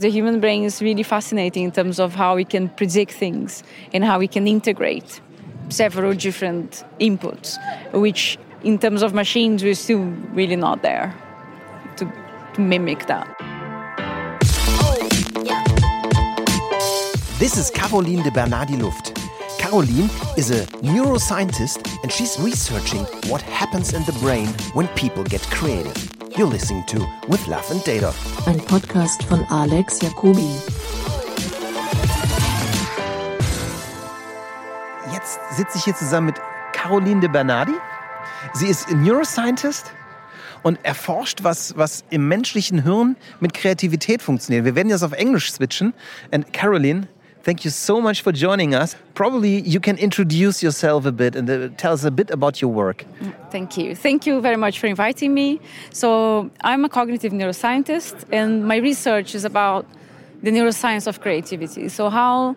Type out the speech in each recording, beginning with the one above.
The human brain is really fascinating in terms of how we can predict things and how we can integrate several different inputs, which in terms of machines, we're still really not there to, to mimic that. This is Caroline de Bernardi Luft. Caroline is a neuroscientist and she's researching what happens in the brain when people get creative. You're listening to With Love and Data. Ein Podcast von Alex Jacobi. Jetzt sitze ich hier zusammen mit Caroline de Bernardi. Sie ist Neuroscientist und erforscht, was, was im menschlichen Hirn mit Kreativität funktioniert. Wir werden jetzt auf Englisch switchen. And Caroline, thank you so much for joining us. Probably you can introduce yourself a bit and uh, tell us a bit about your work. Thank you. Thank you very much for inviting me. So, I'm a cognitive neuroscientist, and my research is about the neuroscience of creativity. So, how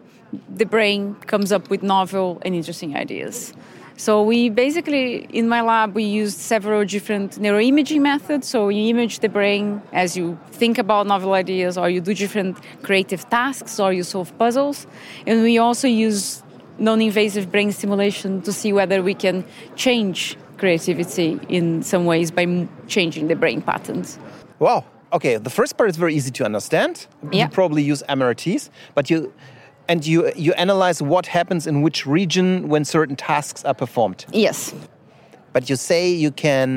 the brain comes up with novel and interesting ideas. So we basically, in my lab, we used several different neuroimaging methods. So you image the brain as you think about novel ideas, or you do different creative tasks, or you solve puzzles. And we also use non-invasive brain stimulation to see whether we can change creativity in some ways by changing the brain patterns. Wow. Okay, the first part is very easy to understand. Yeah. You probably use MRTs, but you and you you analyze what happens in which region when certain tasks are performed. Yes. But you say you can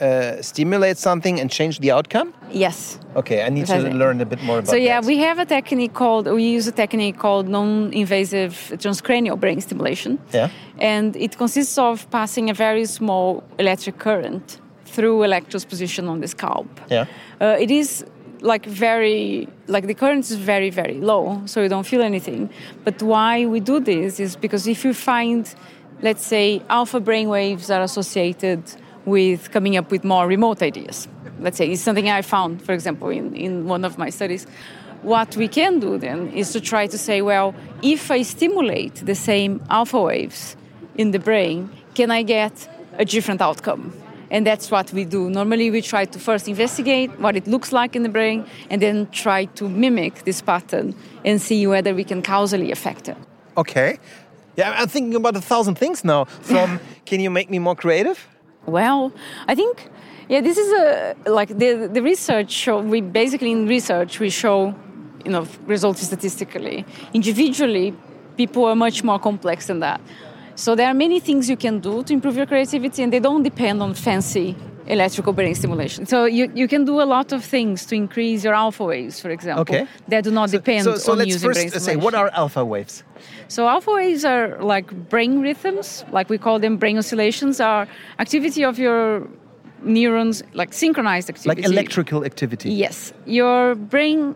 uh, stimulate something and change the outcome. Yes. Okay, I need to learn a bit more about So yeah, that. we have a technique called we use a technique called non-invasive transcranial brain stimulation. Yeah. And it consists of passing a very small electric current through electrodes positioned on the scalp. Yeah. Uh, it is like very like the current is very very low, so you don't feel anything. But why we do this is because if you find, let's say, alpha brain waves are associated with coming up with more remote ideas. Let's say it's something I found, for example, in, in one of my studies. What we can do then is to try to say, well, if I stimulate the same alpha waves in the brain, can I get a different outcome? And that's what we do. Normally, we try to first investigate what it looks like in the brain and then try to mimic this pattern and see whether we can causally affect it. Okay. Yeah, I'm thinking about a thousand things now. From can you make me more creative? Well, I think, yeah, this is a like the the research. Show, we basically in research we show, you know, results statistically. Individually, people are much more complex than that. So there are many things you can do to improve your creativity, and they don't depend on fancy electrical brain stimulation. So you, you can do a lot of things to increase your alpha waves, for example, Okay. that do not depend so, so on let's using first say what are alpha waves? So alpha waves are like brain rhythms, like we call them brain oscillations, are activity of your neurons, like synchronized activity. Like electrical activity. Yes, your brain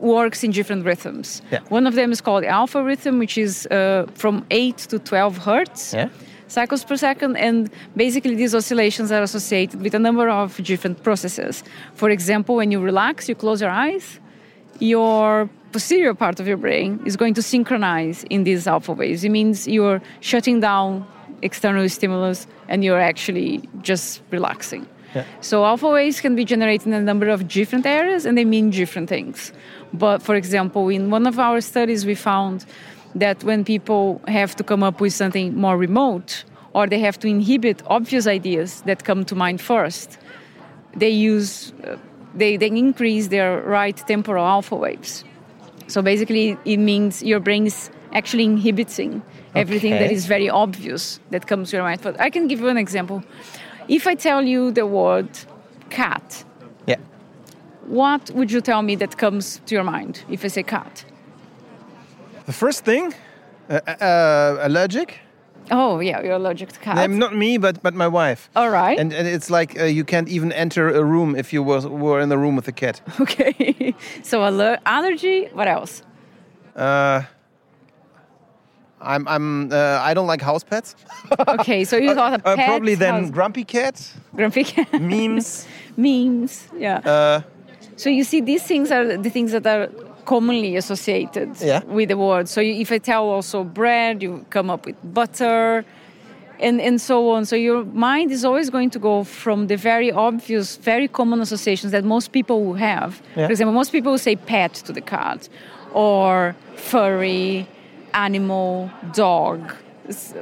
works in different rhythms. Yeah. One of them is called alpha rhythm, which is uh, from 8 to 12 hertz Yeah. cycles per second, and basically these oscillations are associated with a number of different processes. For example, when you relax, you close your eyes, your posterior part of your brain is going to synchronize in these alpha waves. It means you're shutting down external stimulus and you're actually just relaxing. So alpha waves can be generated in a number of different areas and they mean different things. But for example, in one of our studies we found that when people have to come up with something more remote or they have to inhibit obvious ideas that come to mind first, they use uh, they, they increase their right temporal alpha waves. So basically, it means your brain is actually inhibiting everything that Okay. is very obvious that comes to your mind. But I can give you an example. If I tell you the word cat, Yeah. what would you tell me that comes to your mind if I say cat? The first thing, uh, uh, allergic. Oh, yeah, you're allergic to cats. Um, not me, but but my wife. All right. And, and it's like uh, you can't even enter a room if you was, were in the room with a cat. okay. so aller- allergy. What else? Uh, I'm I'm uh, I don't like house pets. Okay, so you thought a Uh, probably then house- grumpy cat, grumpy cat. memes. memes. Yeah. Uh, So you see, these things are the things that are commonly associated Yeah. with the word. So you, if I tell also bread, you come up with butter. and, and so on. So your mind is always going to go from the very obvious, very common associations that most people will have. Yeah. For example, most people will say pet to the cat, or furry, animal, dog,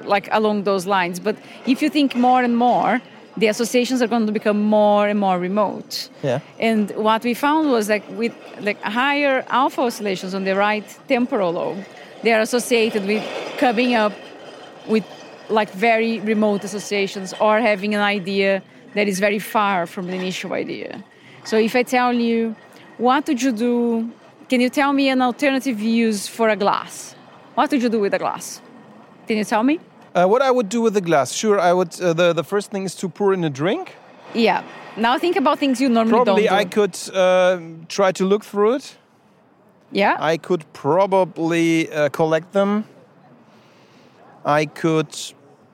like along those lines. But if you think more and more, the associations are going to become more and more remote. Yeah. And what we found was like with like higher alpha oscillations on the right temporal lobe, they are associated with coming up with like very remote associations or having an idea that is very far from the initial idea. So if I tell you, what would you do? Can you tell me an alternative use for a glass? What would you do with the glass? Can you tell me? Uh, what I would do with the glass? Sure, I would. Uh, the the first thing is to pour in a drink. Yeah. Now think about things you normally Probably don't do. I could uh, try to look through it. yeah. I could probably uh, collect them. I could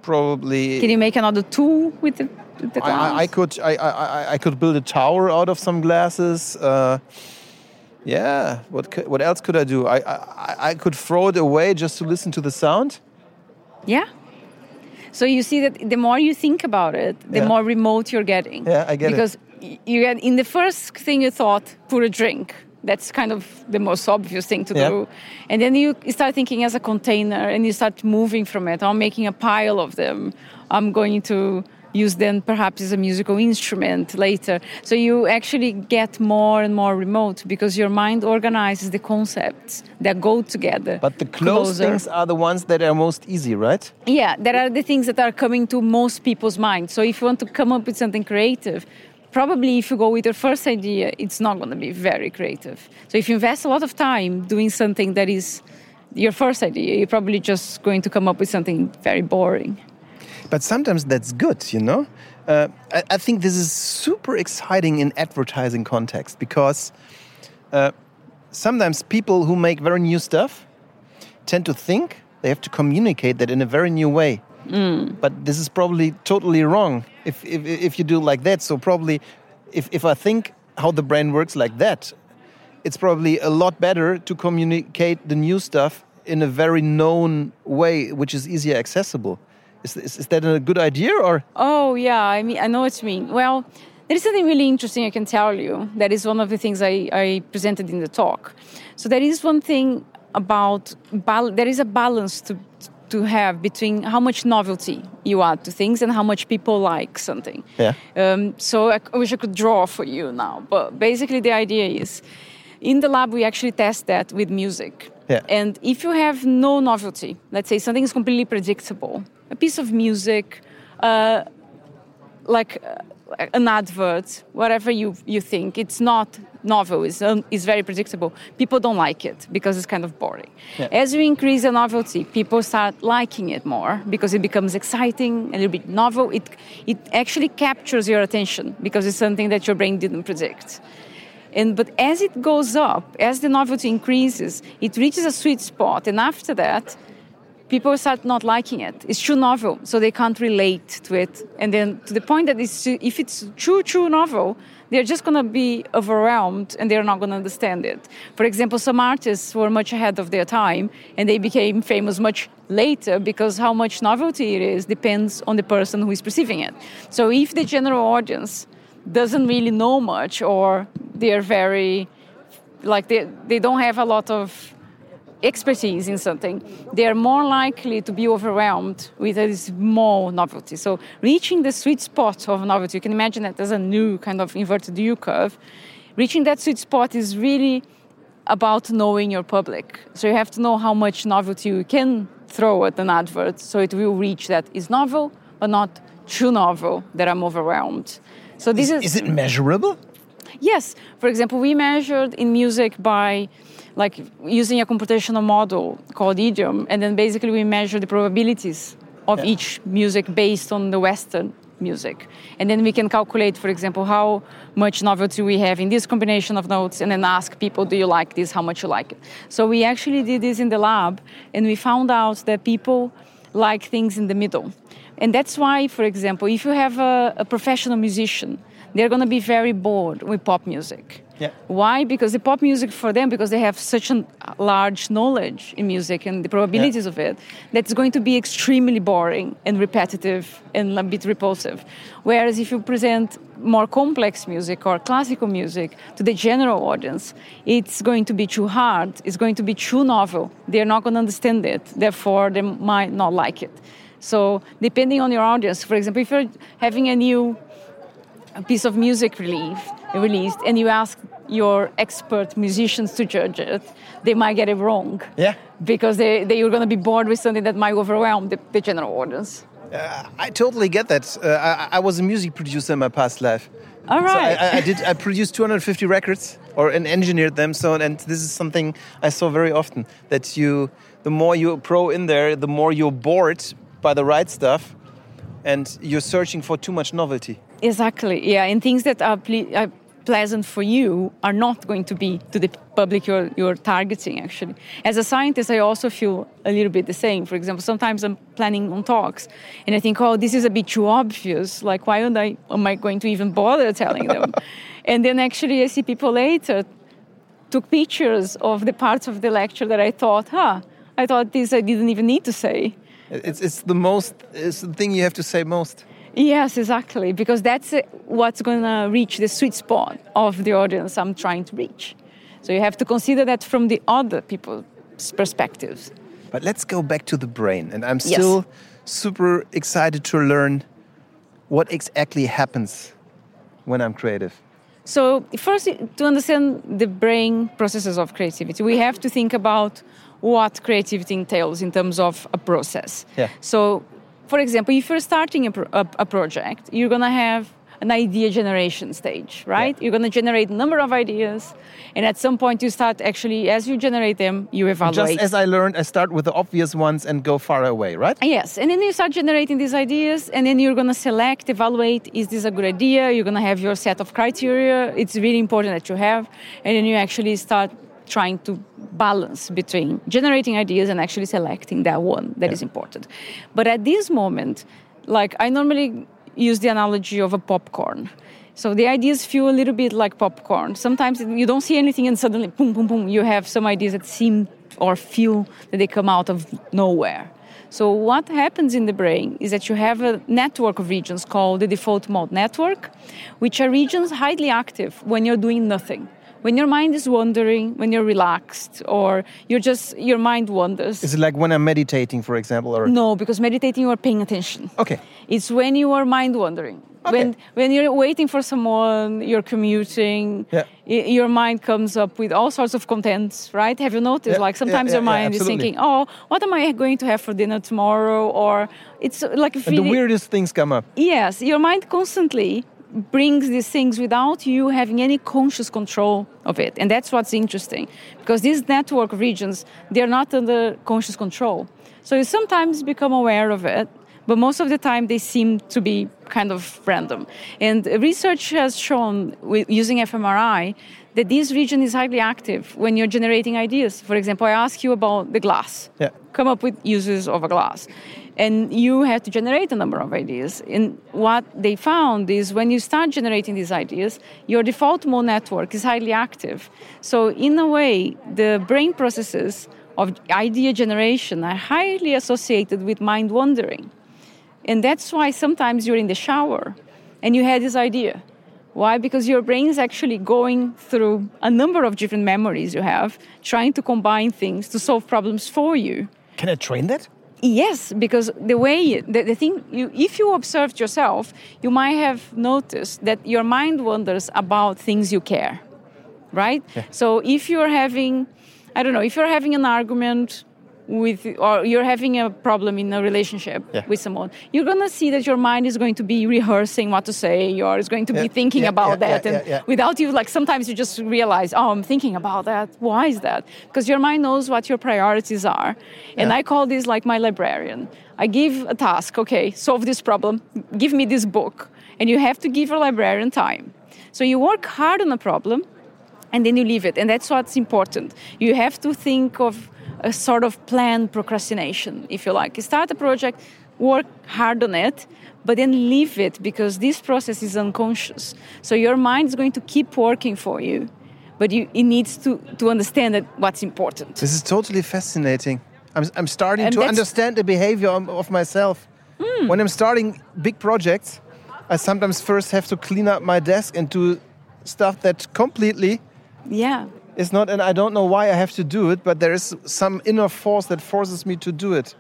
probably. Can you make another tool with the, with the I, glass? I, I could I, I, I- I could build a tower out of some glasses. Yeah. What could, what else could I do? I, I I could throw it away just to listen to the sound. Yeah. So you see that the more you think about it, the Yeah. more remote you're getting. Yeah, I get it. because y you get in the first thing you thought, put a drink. That's kind of the most obvious thing to Yeah. do. And then you start thinking as a container and you start moving from it. I'm making a pile of them. I'm going to use them perhaps as a musical instrument later. So you actually get more and more remote because your mind organizes the concepts that go together. But the close closer. things are the ones that are most easy, right? Yeah, there are the things that are coming to most people's minds. So if you want to come up with something creative, probably if you go with your first idea, it's not going to be very creative. So if you invest a lot of time doing something that is your first idea, you're probably just going to come up with something very boring. But sometimes that's good, you know? Uh, I, I think this is super exciting in advertising context because uh, sometimes people who make very new stuff tend to think they have to communicate that in a very new way. But this is probably totally wrong if, if, if you do it like that. So, probably if, if I think how the brain works like that, it's probably a lot better to communicate the new stuff in a very known way, which is easier accessible. Is, is, is that a good idea or? Oh yeah, I mean I know what you mean. Well, there is something really interesting I can tell you. That is one of the things I, I presented in the talk. So there is one thing about bal- there is a balance to to have between how much novelty you add to things and how much people like something. Yeah. Um, so I, I wish I could draw for you now, but basically the idea is, in the lab we actually test that with music. Yeah. And if you have no novelty, let's say something is completely predictable, a piece of music, uh, like uh, an advert, whatever you, you think, it's not novel, it's, um, it's very predictable. People don't like it because it's kind of boring. Yeah. As you increase the novelty, people start liking it more because it becomes exciting, a little bit novel. It, it actually captures your attention because it's something that your brain didn't predict. And, but as it goes up, as the novelty increases, it reaches a sweet spot, and after that, people start not liking it. It's too novel, so they can't relate to it. And then to the point that it's too, if it's too, too novel, they're just going to be overwhelmed and they're not going to understand it. For example, some artists were much ahead of their time and they became famous much later because how much novelty it is depends on the person who is perceiving it. So if the general audience doesn't really know much or they're very like they, they don't have a lot of expertise in something, they are more likely to be overwhelmed with a small novelty. So reaching the sweet spot of novelty, you can imagine that as a new kind of inverted U curve. Reaching that sweet spot is really about knowing your public. So you have to know how much novelty you can throw at an advert so it will reach that is novel but not too novel that I'm overwhelmed. So this is Is it measurable? Yes. For example, we measured in music by like using a computational model called IDyOM, and then basically we measure the probabilities of Yeah. each music based on the Western music. And then we can calculate, for example, how much novelty we have in this combination of notes, and then ask people, do you like this? How much you like it? So we actually did this in the lab, and we found out that people like things in the middle. And that's why, for example, if you have a, a professional musician they're going to be very bored with pop music. Yeah. Why? Because the pop music for them, because they have such a uh, large knowledge in music and the probabilities of it, that's going to be extremely boring and repetitive and a bit repulsive. Whereas if you present more complex music or classical music to the general audience, it's going to be too hard, it's going to be too novel. They're not going to understand it, therefore, they might not like it. So, depending on your audience, for example, if you're having a new piece of music released, released and you ask your expert musicians to judge it, they might get it wrong. Yeah. Because they, they are going to be bored with something that might overwhelm the, the general audience. Uh, I totally get that. Uh, I, I, was a music producer in my past life. All right. So I, I, did. I produced 250 records, or and engineered them. So, and this is something I saw very often. That you, the more you pro in there, the more you're bored by the right stuff, and you're searching for too much novelty. Exactly. Yeah, and things that are, ple- are pleasant for you are not going to be to the public you're, you're targeting actually as a scientist i also feel a little bit the same for example sometimes i'm planning on talks and i think oh this is a bit too obvious like why am i, am I going to even bother telling them and then actually i see people later took pictures of the parts of the lecture that i thought huh i thought this i didn't even need to say it's, it's the most it's the thing you have to say most Yes, exactly, because that's uh, what's going to reach the sweet spot of the audience I'm trying to reach. So you have to consider that from the other people's perspectives. But let's go back to the brain, and I'm still yes. super excited to learn what exactly happens when I'm creative. So, first, to understand the brain processes of creativity, we have to think about what creativity entails in terms of a process. Yeah. So, for example, if you're starting a, a, a project, you're going to have an idea generation stage, right? Yeah. You're going to generate a number of ideas, and at some point you start actually, as you generate them, you evaluate. Just as I learned, I start with the obvious ones and go far away, right? Yes, and then you start generating these ideas, and then you're going to select, evaluate, is this a good idea? You're going to have your set of criteria. It's really important that you have, and then you actually start trying to balance between generating ideas and actually selecting that one that yeah. is important. But at this moment, like I normally use the analogy of a popcorn. So the ideas feel a little bit like popcorn. Sometimes you don't see anything and suddenly boom, boom, boom, you have some ideas that seem or feel that they come out of nowhere. So what happens in the brain is that you have a network of regions called the default mode network, which are regions highly active when you're doing nothing when your mind is wandering, when you're relaxed, or you're just your mind wanders. Is it like when I'm meditating, for example, or no? Because meditating, you are paying attention. Okay. It's when you are mind wandering. Okay. When when you're waiting for someone, you're commuting. Yeah. your mind comes up with all sorts of contents, right? Have you noticed? Yeah, like sometimes yeah, your mind is thinking, "Oh, what am I going to have for dinner tomorrow?" Or it's like and the weirdest things come up. Yes, your mind constantly brings these things without you having any conscious control of it. And that's what's interesting because these network regions they're not under conscious control. So you sometimes become aware of it but most of the time they seem to be kind of random. And research has shown using fMRI that this region is highly active when you're generating ideas for example i ask you about the glass yeah. come up with uses of a glass and you have to generate a number of ideas. And what they found is when you start generating these ideas, your default mode network is highly active. So, in a way, the brain processes of idea generation are highly associated with mind wandering. And that's why sometimes you're in the shower and you had this idea. Why? Because your brain is actually going through a number of different memories you have, trying to combine things to solve problems for you. Can I train that? Yes, because the way the, the thing you, if you observed yourself, you might have noticed that your mind wanders about things you care, right? Yeah. So if you're having, I don't know, if you're having an argument with or you're having a problem in a relationship yeah. with someone you're going to see that your mind is going to be rehearsing what to say. Or is going to yeah. be thinking yeah, about that. And without you like sometimes you just realize oh i'm thinking about that. Why is that? Because your mind knows what your priorities are. And i call this like my librarian. I give a task okay solve this problem. Give me this book. And you have to give your librarian time. So you work hard on a problem and then you leave it. And that's what's important. You have to think of a sort of planned procrastination, if you like. You start a project, work hard on it, but then leave it because this process is unconscious. So your mind is going to keep working for you, but you, it needs to, to understand that what's important. This is totally fascinating. I'm, I'm starting And to Hmm. understand the behavior of, of myself. When I'm starting big projects, I sometimes first have to clean up my desk and do stuff that completely Yeah. Is not, and I don't know why I have to do it, but there is some inner force that forces me to do it.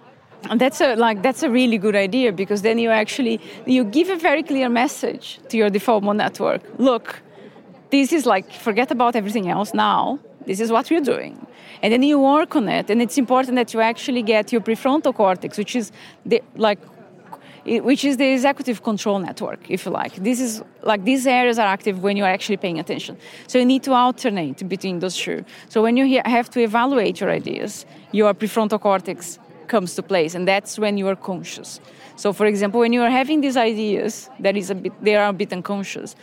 And that's a like that's a really good idea because then you actually you give a very clear message to your default network. Look, this is like forget about everything else now. This is what we're doing. And then you work on it and it's important that you actually get your prefrontal cortex, which is the like which is the executive control network, if you like. This is like these areas are active when you're actually paying attention. So you need to alternate between those two. So when you have to evaluate your ideas, your prefrontal cortex comes to place, and that's when you are conscious. So, for example, when you are having these ideas that is a bit, they are a bit unconscious,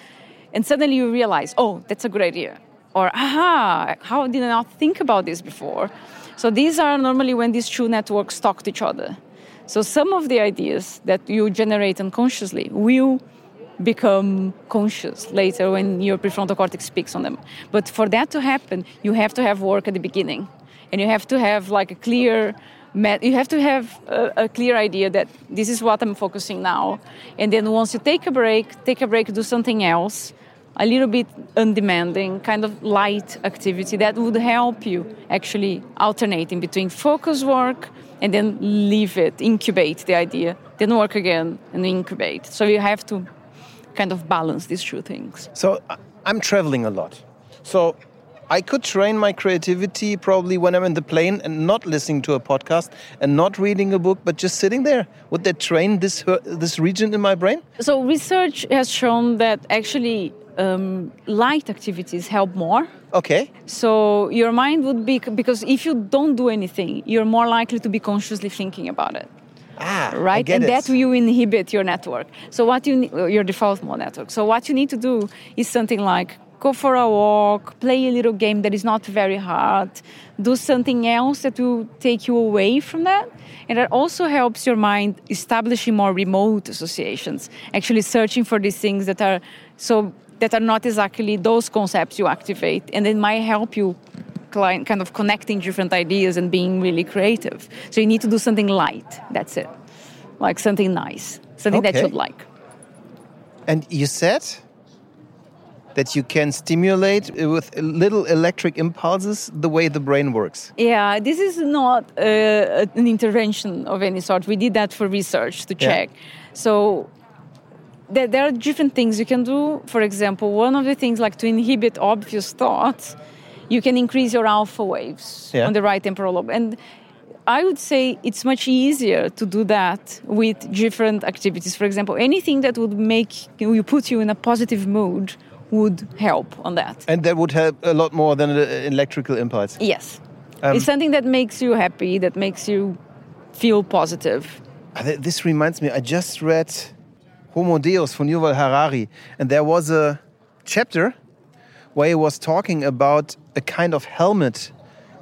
and suddenly you realize, oh, that's a good idea, or aha, how did I not think about this before? So these are normally when these two networks talk to each other. So some of the ideas that you generate unconsciously will become conscious later when your prefrontal cortex speaks on them. But for that to happen, you have to have work at the beginning, and you have to have like a clear. You have to have a, clear idea that this is what I'm focusing now, and then once you take a break, take a break, do something else, a little bit undemanding, kind of light activity that would help you actually alternating between focus work and then leave it, incubate the idea, then work again and incubate. So you have to kind of balance these two things. So I- I'm traveling a lot. So I could train my creativity probably when I'm in the plane and not listening to a podcast and not reading a book, but just sitting there. Would that train this this region in my brain? So research has shown that actually um, light activities help more. Okay. So your mind would be because if you don't do anything, you're more likely to be consciously thinking about it. Ah, right? and it. that will inhibit your network. So what you your default mode network. So what you need to do is something like go for a walk, play a little game that is not very hard, do something else that will take you away from that. And that also helps your mind establishing more remote associations, actually searching for these things that are so that are not exactly those concepts you activate, and it might help you kind of connecting different ideas and being really creative. So you need to do something light. That's it. Like something nice, something that you'd like. And you said that you can stimulate with little electric impulses the way the brain works. Yeah, this is not uh, an intervention of any sort. We did that for research to Yeah. check. So there, there are different things you can do. For example, one of the things like to inhibit obvious thoughts, you can increase your alpha waves Yeah. on the right temporal lobe. And I would say it's much easier to do that with different activities. For example, anything that would make you put you in a positive mood would help on that. And that would help a lot more than an electrical impulse. Yes. Um, it's something that makes you happy, that makes you feel positive. Uh, This reminds me, I just read Homo Deus von Yuval Harari, and there was a chapter where he was talking about a kind of helmet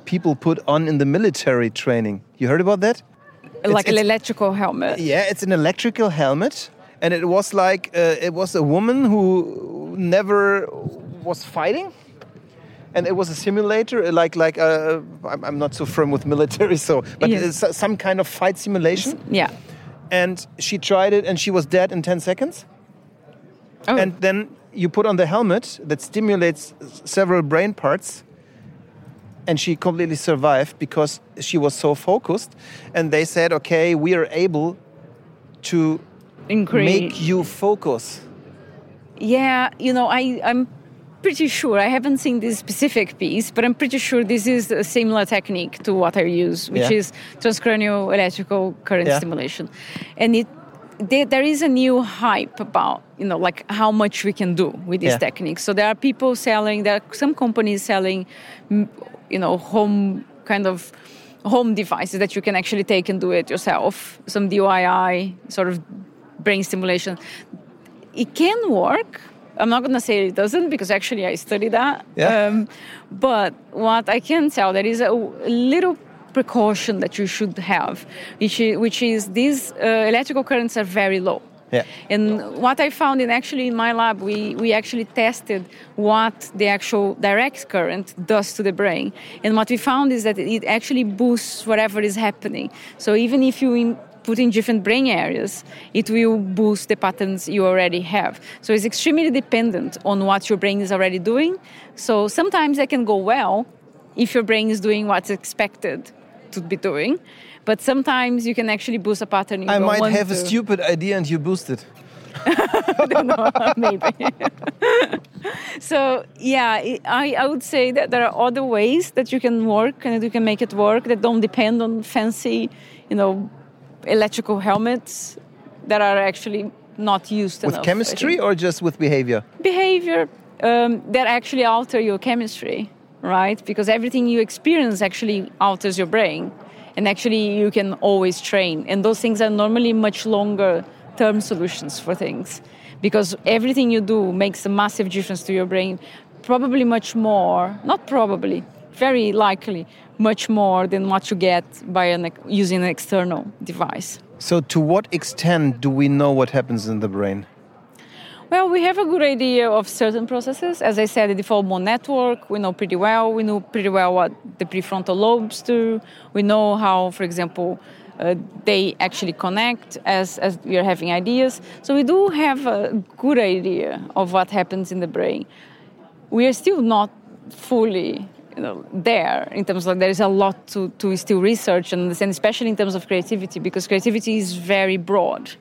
people put on in the military training. You heard about that? like an it's- electrical helmet. Yeah, it's an electrical helmet, and it was like uh, it was a woman who never was fighting, and it was a simulator, uh, like like uh, I'm, not so firm with military, so but Yeah. it's some kind of fight simulation. Yeah. And she tried it, and she was dead in ten seconds. Oh, And then you put on the helmet that stimulates several brain parts. And she completely survived because she was so focused. And they said, okay, we are able to increase. make you focus. Yeah, you know, I, I'm pretty sure, I haven't seen this specific piece, but I'm pretty sure this is a similar technique to what I use, which Yeah. is transcranial electrical current Yeah. stimulation. And it there, there is a new hype about you know like how much we can do with this Yeah. technique so there are people selling there are some companies selling you know home kind of home devices that you can actually take and do it yourself some DIY sort of brain stimulation it can work. I'm not gonna say it doesn't because actually I study that. Yeah. Um, but what I can tell there is a, a little precaution that you should have, which is, which is these uh, electrical currents are very low. Yeah. And what I found in actually in my lab, we, we actually tested what the actual direct current does to the brain. And what we found is that it actually boosts whatever is happening. So even if you in, put in different brain areas, it will boost the patterns you already have. So it's extremely dependent on what your brain is already doing. So sometimes it can go well if your brain is doing what's expected to be doing. But sometimes you can actually boost a pattern. You I might have a stupid idea and you boost it. I don't know, maybe. so yeah, I, I would say that there are other ways that you can work and that you can make it work that don't depend on fancy, you know, electrical helmets that are actually not used With enough, chemistry or just with behavior? behavior um, that actually alter your chemistry, right? Because everything you experience actually alters your brain, and actually you can always train. And those things are normally much longer term solutions for things, because everything you do makes a massive difference to your brain, probably much more, not probably, very likely, much more than what you get by an, using an external device. So, to what extent do we know what happens in the brain? Well, we have a good idea of certain processes. As I said, the default mode network, we know pretty well. We know pretty well what the prefrontal lobes do. We know how, for example, uh, they actually connect as, as we are having ideas. So we do have a good idea of what happens in the brain. We are still not fully you know, there in terms of there is a lot to, to still research and understand, especially in terms of creativity, because creativity is very broad.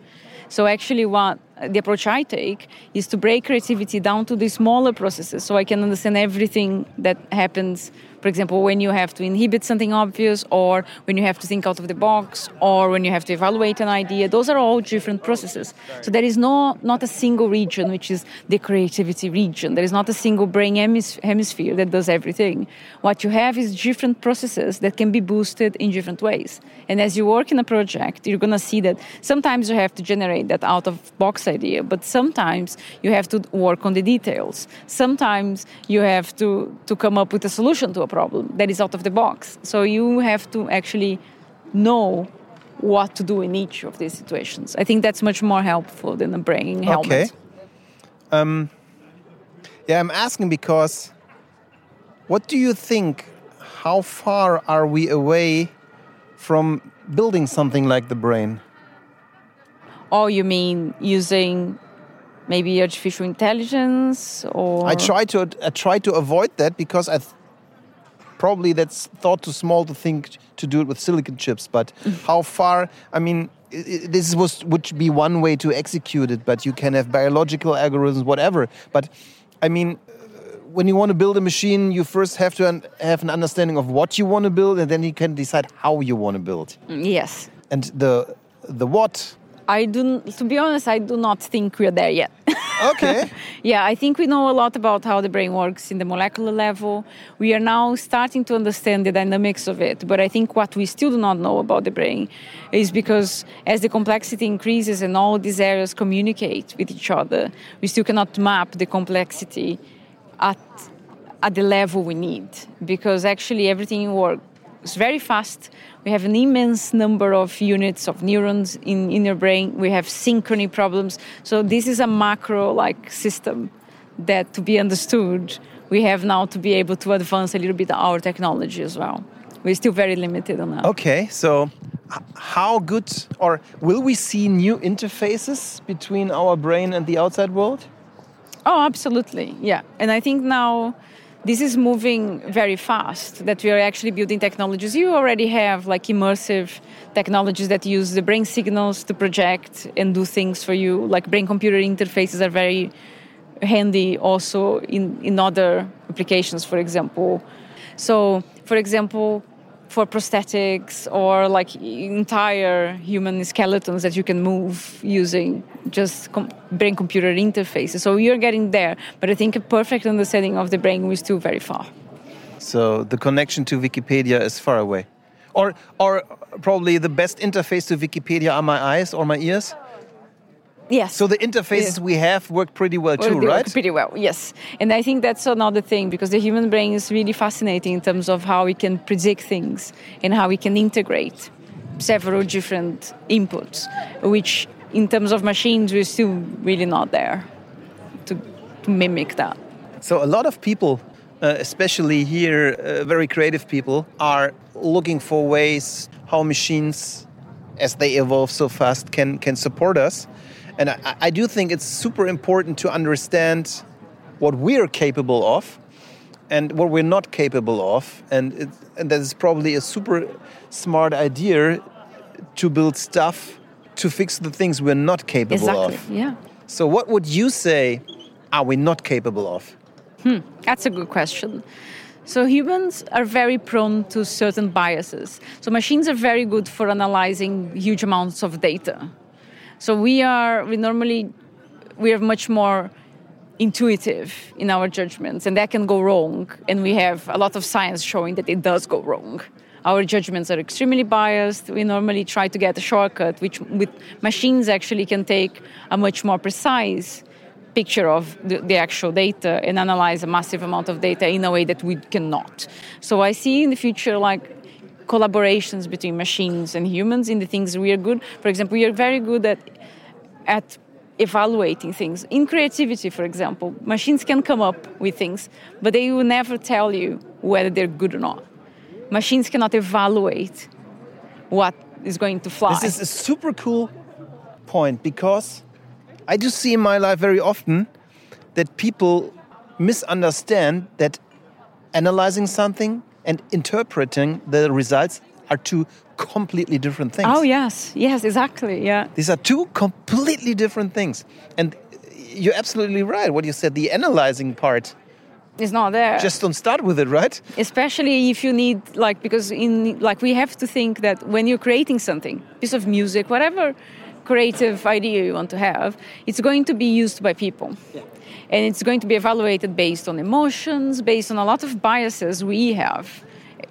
So actually, what the approach I take is to break creativity down to the smaller processes, so I can understand everything that happens. For example, when you have to inhibit something obvious, or when you have to think out of the box, or when you have to evaluate an idea, those are all different processes. So there is no not a single region which is the creativity region. There is not a single brain hemis- hemisphere that does everything. What you have is different processes that can be boosted in different ways. And as you work in a project, you're gonna see that sometimes you have to generate that out of box idea, but sometimes you have to work on the details. Sometimes you have to, to come up with a solution to a problem that is out of the box. So you have to actually know what to do in each of these situations. I think that's much more helpful than a brain helmet. Okay. Um, yeah, I'm asking because what do you think? How far are we away from building something like the brain? Or you mean using maybe artificial intelligence or I try to I try to avoid that because I probably that's thought too small to think to do it with silicon chips. But how far? I mean, this was would be one way to execute it, but you can have biological algorithms, whatever. But I mean. uh, When you want to build a machine, you first have to have an understanding of what you want to build, and then you can decide how you want to build. yes. And the the what? I do to be honest, I do not think we're there yet. Okay. Yeah, I think we know a lot about how the brain works in the molecular level. We are now starting to understand the dynamics of it, but I think what we still do not know about the brain is because as the complexity increases and all these areas communicate with each other, we still cannot map the complexity at at the level we need because actually everything works very fast. We have an immense number of units of neurons in, in your brain. We have synchrony problems. So this is a macro like system that to be understood, we have now to be able to advance a little bit our technology as well. We're still very limited on that. Okay, so how good or will we see new interfaces between our brain and the outside world? Oh, absolutely. Yeah. And I think now this is moving very fast that we are actually building technologies. You already have like immersive technologies that use the brain signals to project and do things for you. Like brain computer interfaces are very handy also in, in other applications, for example. So, for example, for prosthetics or like entire human skeletons that you can move using just com- brain computer interfaces. So you're getting there, but I think a perfect understanding of the brain is still very far. So the connection to Wikipedia is far away. Or, or probably the best interface to Wikipedia are my eyes or my ears. Yes. So the interfaces we have work pretty well Well, too, right? Pretty well, yes. And I think that's another thing because the human brain is really fascinating in terms of how we can predict things and how we can integrate several different inputs, which in terms of machines, we're still really not there to, to mimic that. So a lot of people, uh, especially here, uh, very creative people, are looking for ways how machines, as they evolve so fast, can can support us. And I, I do think it's super important to understand what we're capable of and what we're not capable of. And, it, and that is probably a super smart idea to build stuff to fix the things we're not capable Exactly, of. yeah. So, what would you say are we not capable of? Hmm, that's a good question. So humans are very prone to certain biases. So machines are very good for analyzing huge amounts of data. So we are we normally we are much more intuitive in our judgments and that can go wrong and we have a lot of science showing that it does go wrong. Our judgments are extremely biased. We normally try to get a shortcut which with machines actually can take a much more precise picture of the, the, actual data and analyze a massive amount of data in a way that we cannot. So I see in the future like collaborations between machines and humans in the things we are good. For example, we are very good at at evaluating things. In creativity, for example, machines can come up with things, but they will never tell you whether they're good or not. Machines cannot evaluate what is going to fly. This is a super cool point because I do see in my life very often that people misunderstand that analyzing something and interpreting the results are two completely different things. Oh yes, yes, exactly. Yeah. These are two completely different things. And you're absolutely right what you said the analyzing part is not there. just don't start with it, right? especially if you need like because in like we have to think that when you're creating something piece of music whatever creative idea you want to have it's going to be used by people and it's going to be evaluated based on emotions based on a lot of biases we have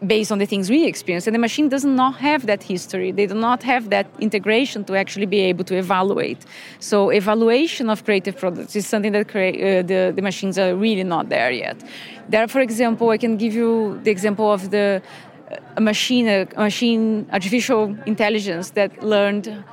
based on the things we experience. And the machine does not have that history. They do not have that integration to actually be able to evaluate. So evaluation of creative products is something that crea- uh, the, the machines are really not there yet. There for example i can give you the example of the a machine a machine artificial intelligence that learned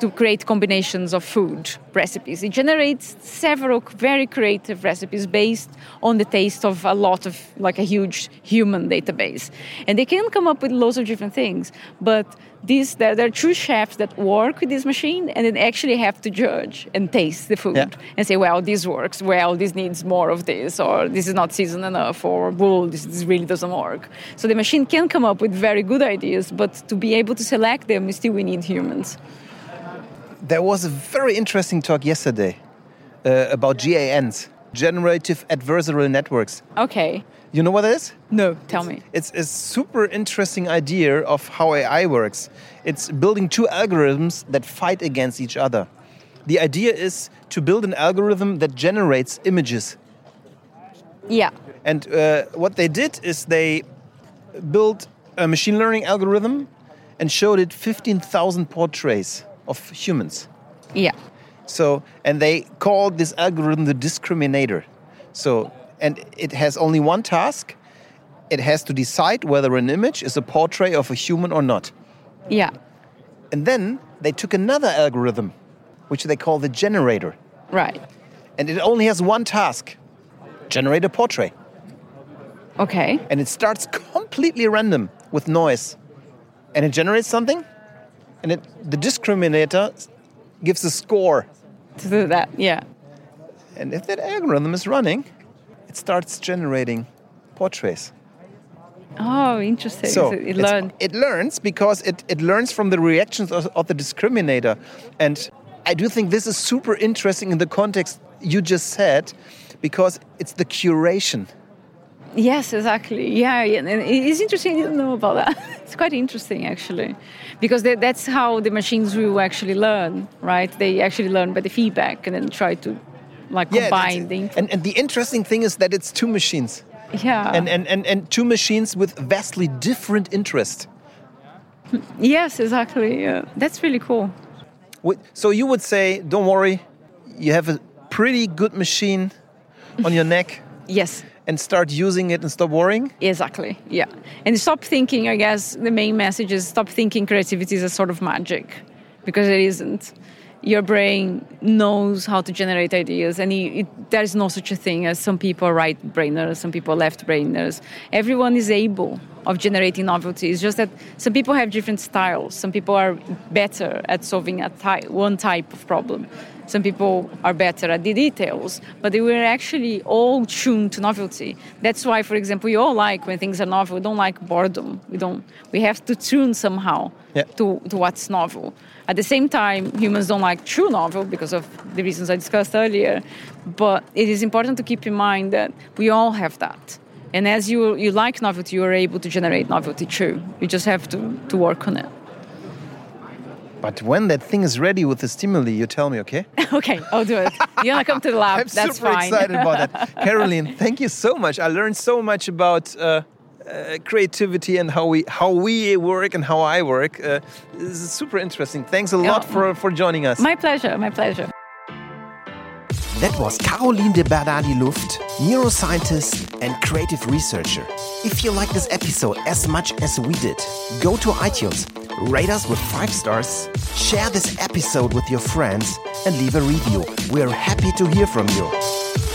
to create combinations of food recipes. It generates several very creative recipes based on the taste of a lot of, like a huge human database. And they can come up with lots of different things, but these, there, there are true chefs that work with this machine and then actually have to judge and taste the food Yeah. and say, well, this works, well, this needs more of this, or this is not seasoned enough, or well, this, this really doesn't work. So the machine can come up with very good ideas, but to be able to select them, still we need humans. There was a very interesting talk yesterday uh, about GANs, generative adversarial networks. Okay. You know what that is? No, tell me. It's a super interesting idea of how AI works. It's building two algorithms that fight against each other. The idea is to build an algorithm that generates images. Yeah. And uh, what they did is they built a machine learning algorithm and showed it 15,000 portraits of humans. Yeah. So, and they call this algorithm the discriminator. So, and it has only one task. It has to decide whether an image is a portrait of a human or not. Yeah. And then they took another algorithm, which they call the generator. Right. And it only has one task generate a portrait. Okay. And it starts completely random with noise. And it generates something, and it, the discriminator gives a score. To that. Yeah. And if that algorithm is running, it starts generating portraits. Oh, interesting. So So it It learns because it, it learns from the reactions of, of the discriminator. And I do think this is super interesting in the context you just said, because it's the curation. Yes, exactly. Yeah, yeah. and it's interesting. I didn't know about that. It's quite interesting, actually, because that, that's how the machines will actually learn, right? They actually learn by the feedback and then try to, like, that's combine the. and, and the interesting thing is that it's two machines. yeah. and, and, and, and two machines with vastly different interest. yes, exactly. Yeah. That's really cool. So you would say, don't worry, you have a pretty good machine on your neck Yes, and start using it and stop worrying? exactly. Yeah. And stop thinking, I guess the main message is stop thinking creativity is a sort of magic because it isn't. Your brain knows how to generate ideas, and it, it, there is no such a thing as some people right brainers, some people left brainers. Everyone is able of generating novelty. It's just that some people have different styles. Some people are better at solving a ty- one type of problem. Some people are better at the details, but they were actually all tuned to novelty. That's why, for example, we all like when things are novel. We don't like boredom. We don't. We have to tune somehow Yeah. to, to what's novel. At the same time, humans don't like true novel because of the reasons I discussed earlier. But it is important to keep in mind that we all have that. And as you, you like novelty, you are able to generate novelty too. You just have to, to work on it. But when that thing is ready with the stimuli, you tell me, okay? okay, I'll do it. You want to come to the lab? I'm That's super fine. excited about that. Caroline, thank you so much. I learned so much about uh, uh, creativity and how we how we work and how I work. Uh, this is super interesting. Thanks a lot Yeah. for, for joining us. My pleasure, my pleasure. That was Caroline Di Bernardi Luft, neuroscientist and creative researcher. If you like this episode as much as we did, go to iTunes, rate us with five stars, share this episode with your friends, and leave a review. We're happy to hear from you.